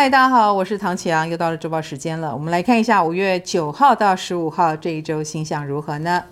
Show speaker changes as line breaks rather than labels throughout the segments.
嗨，大家好，我是唐启阳，又到了周报时间了。我们来看一下五月九号到十五号这一周星象如何呢？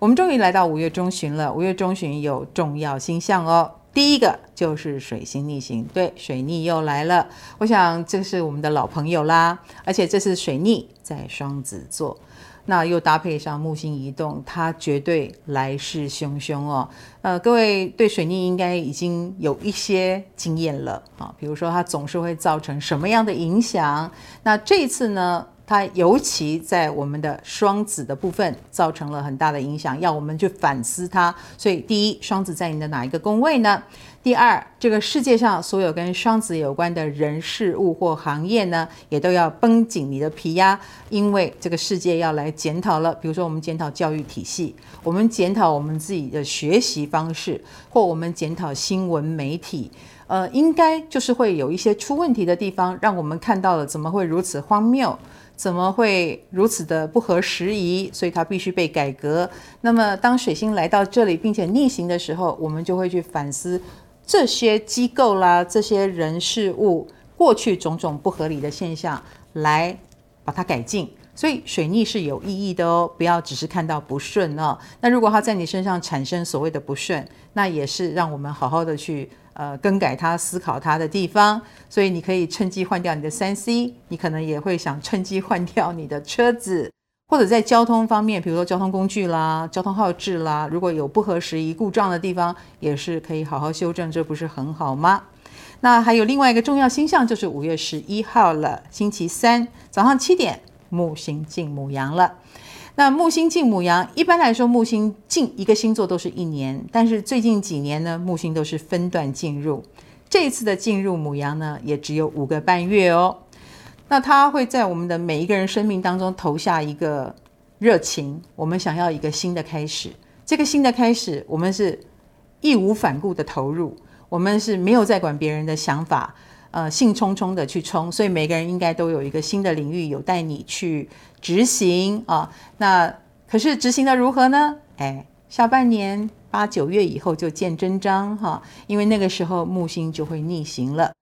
我们终于来到五月中旬了。五月中旬有重要星象哦，第一个就是水星逆行，对，水逆又来了。我想这是我们的老朋友啦，而且这是水逆在双子座。那又搭配上木星移动，它绝对来势汹汹哦。呃，各位对水逆应该已经有一些经验了啊，比如说它总是会造成什么样的影响？那这次呢，它尤其在我们的双子的部分造成了很大的影响，要我们去反思它。所以，第一，双子在你的哪一个宫位呢？第二，这个世界上所有跟双子有关的人事物或行业呢，也都要绷紧你的皮呀，因为这个世界要来检讨了。比如说，我们检讨教育体系，我们检讨我们自己的学习方式，或我们检讨新闻媒体，呃，应该就是会有一些出问题的地方，让我们看到了怎么会如此荒谬，怎么会如此的不合时宜，所以它必须被改革。那么，当水星来到这里并且逆行的时候，我们就会去反思。这些机构啦，这些人事物，过去种种不合理的现象，来把它改进。所以水逆是有意义的哦，不要只是看到不顺哦。那如果它在你身上产生所谓的不顺，那也是让我们好好的去呃更改它、思考它的地方。所以你可以趁机换掉你的三 C，你可能也会想趁机换掉你的车子。或者在交通方面，比如说交通工具啦、交通号志啦，如果有不合时宜、故障的地方，也是可以好好修正，这不是很好吗？那还有另外一个重要星象，就是五月十一号了，星期三早上七点，木星进母羊了。那木星进母羊，一般来说木星进一个星座都是一年，但是最近几年呢，木星都是分段进入。这一次的进入母羊呢，也只有五个半月哦。那它会在我们的每一个人生命当中投下一个热情，我们想要一个新的开始。这个新的开始，我们是义无反顾的投入，我们是没有在管别人的想法，呃，兴冲冲的去冲。所以每个人应该都有一个新的领域有带你去执行啊。那可是执行的如何呢？哎，下半年八九月以后就见真章哈，因为那个时候木星就会逆行了。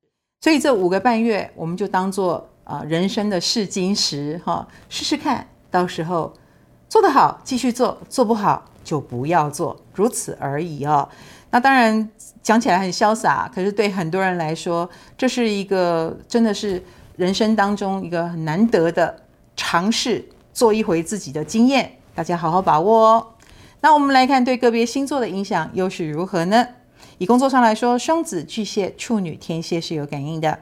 所以这五个半月，我们就当做。啊，人生的试金石哈，试试看，到时候做得好继续做，做不好就不要做，如此而已哦。那当然讲起来很潇洒，可是对很多人来说，这是一个真的是人生当中一个很难得的尝试，做一回自己的经验，大家好好把握哦。那我们来看对个别星座的影响又是如何呢？以工作上来说，双子、巨蟹、处女、天蝎是有感应的。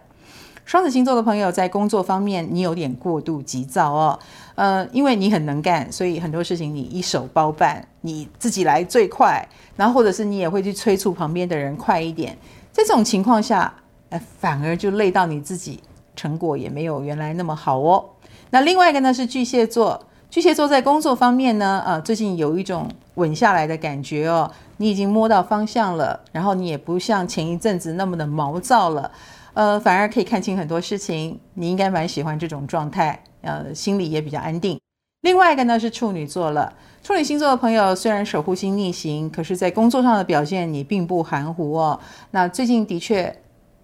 双子星座的朋友在工作方面，你有点过度急躁哦，呃，因为你很能干，所以很多事情你一手包办，你自己来最快，然后或者是你也会去催促旁边的人快一点。在这种情况下，呃，反而就累到你自己，成果也没有原来那么好哦。那另外一个呢是巨蟹座，巨蟹座在工作方面呢，呃，最近有一种稳下来的感觉哦，你已经摸到方向了，然后你也不像前一阵子那么的毛躁了。呃，反而可以看清很多事情，你应该蛮喜欢这种状态，呃，心里也比较安定。另外一个呢是处女座了，处女星座的朋友虽然守护星逆行，可是在工作上的表现你并不含糊哦。那最近的确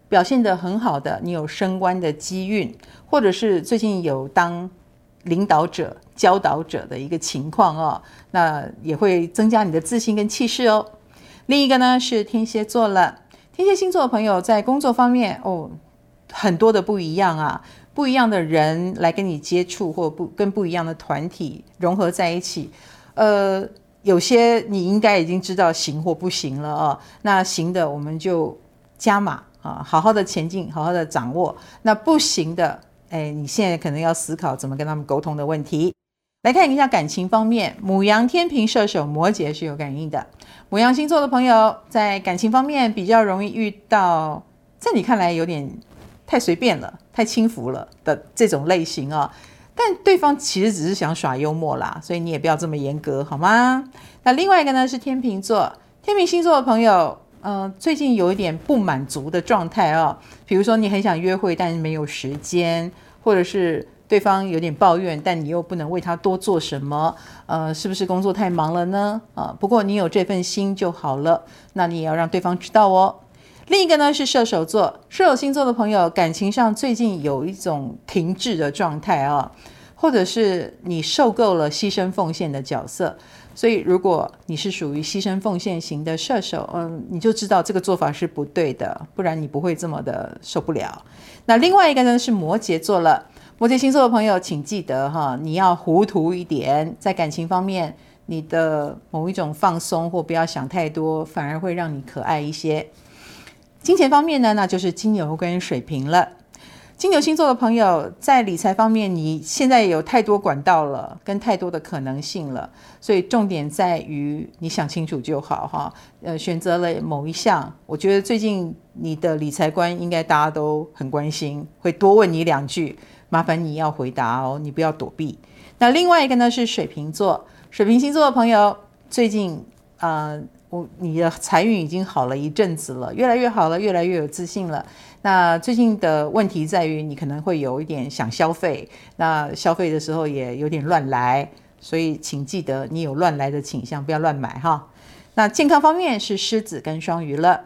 表现得很好的，你有升官的机运，或者是最近有当领导者、教导者的一个情况哦，那也会增加你的自信跟气势哦。另一个呢是天蝎座了。天蝎星座的朋友在工作方面哦，很多的不一样啊，不一样的人来跟你接触，或不跟不一样的团体融合在一起，呃，有些你应该已经知道行或不行了啊。那行的我们就加码啊，好好的前进，好好的掌握。那不行的，哎，你现在可能要思考怎么跟他们沟通的问题。来看一下感情方面，母羊、天秤、射手、摩羯是有感应的。母羊星座的朋友在感情方面比较容易遇到，在你看来有点太随便了、太轻浮了的这种类型哦。但对方其实只是想耍幽默啦，所以你也不要这么严格，好吗？那另外一个呢是天秤座，天秤星座的朋友，嗯、呃，最近有一点不满足的状态哦。比如说你很想约会，但是没有时间，或者是。对方有点抱怨，但你又不能为他多做什么，呃，是不是工作太忙了呢？啊、不过你有这份心就好了，那你也要让对方知道哦。另一个呢是射手座，射手星座的朋友感情上最近有一种停滞的状态啊，或者是你受够了牺牲奉献的角色，所以如果你是属于牺牲奉献型的射手，嗯，你就知道这个做法是不对的，不然你不会这么的受不了。那另外一个呢是摩羯座了，摩羯星座的朋友请记得哈，你要糊涂一点，在感情方面，你的某一种放松或不要想太多，反而会让你可爱一些。金钱方面呢，那就是金牛跟水瓶了。金牛星座的朋友在理财方面，你现在有太多管道了，跟太多的可能性了，所以重点在于你想清楚就好哈。呃，选择了某一项，我觉得最近你的理财观应该大家都很关心，会多问你两句，麻烦你要回答哦，你不要躲避。那另外一个呢是水瓶座，水瓶星座的朋友最近啊。我你的财运已经好了一阵子了，越来越好了，越来越有自信了。那最近的问题在于，你可能会有一点想消费，那消费的时候也有点乱来，所以请记得你有乱来的倾向，不要乱买哈。那健康方面是狮子跟双鱼了，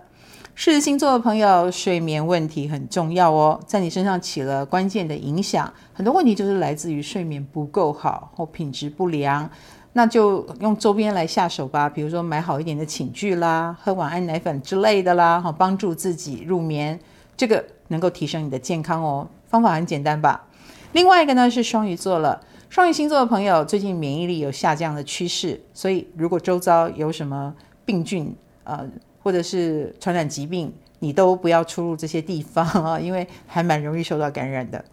狮子星座的朋友睡眠问题很重要哦，在你身上起了关键的影响，很多问题就是来自于睡眠不够好或品质不良。那就用周边来下手吧，比如说买好一点的寝具啦，喝晚安奶粉之类的啦，好帮助自己入眠，这个能够提升你的健康哦。方法很简单吧？另外一个呢是双鱼座了，双鱼星座的朋友最近免疫力有下降的趋势，所以如果周遭有什么病菌呃或者是传染疾病，你都不要出入这些地方啊，因为还蛮容易受到感染的。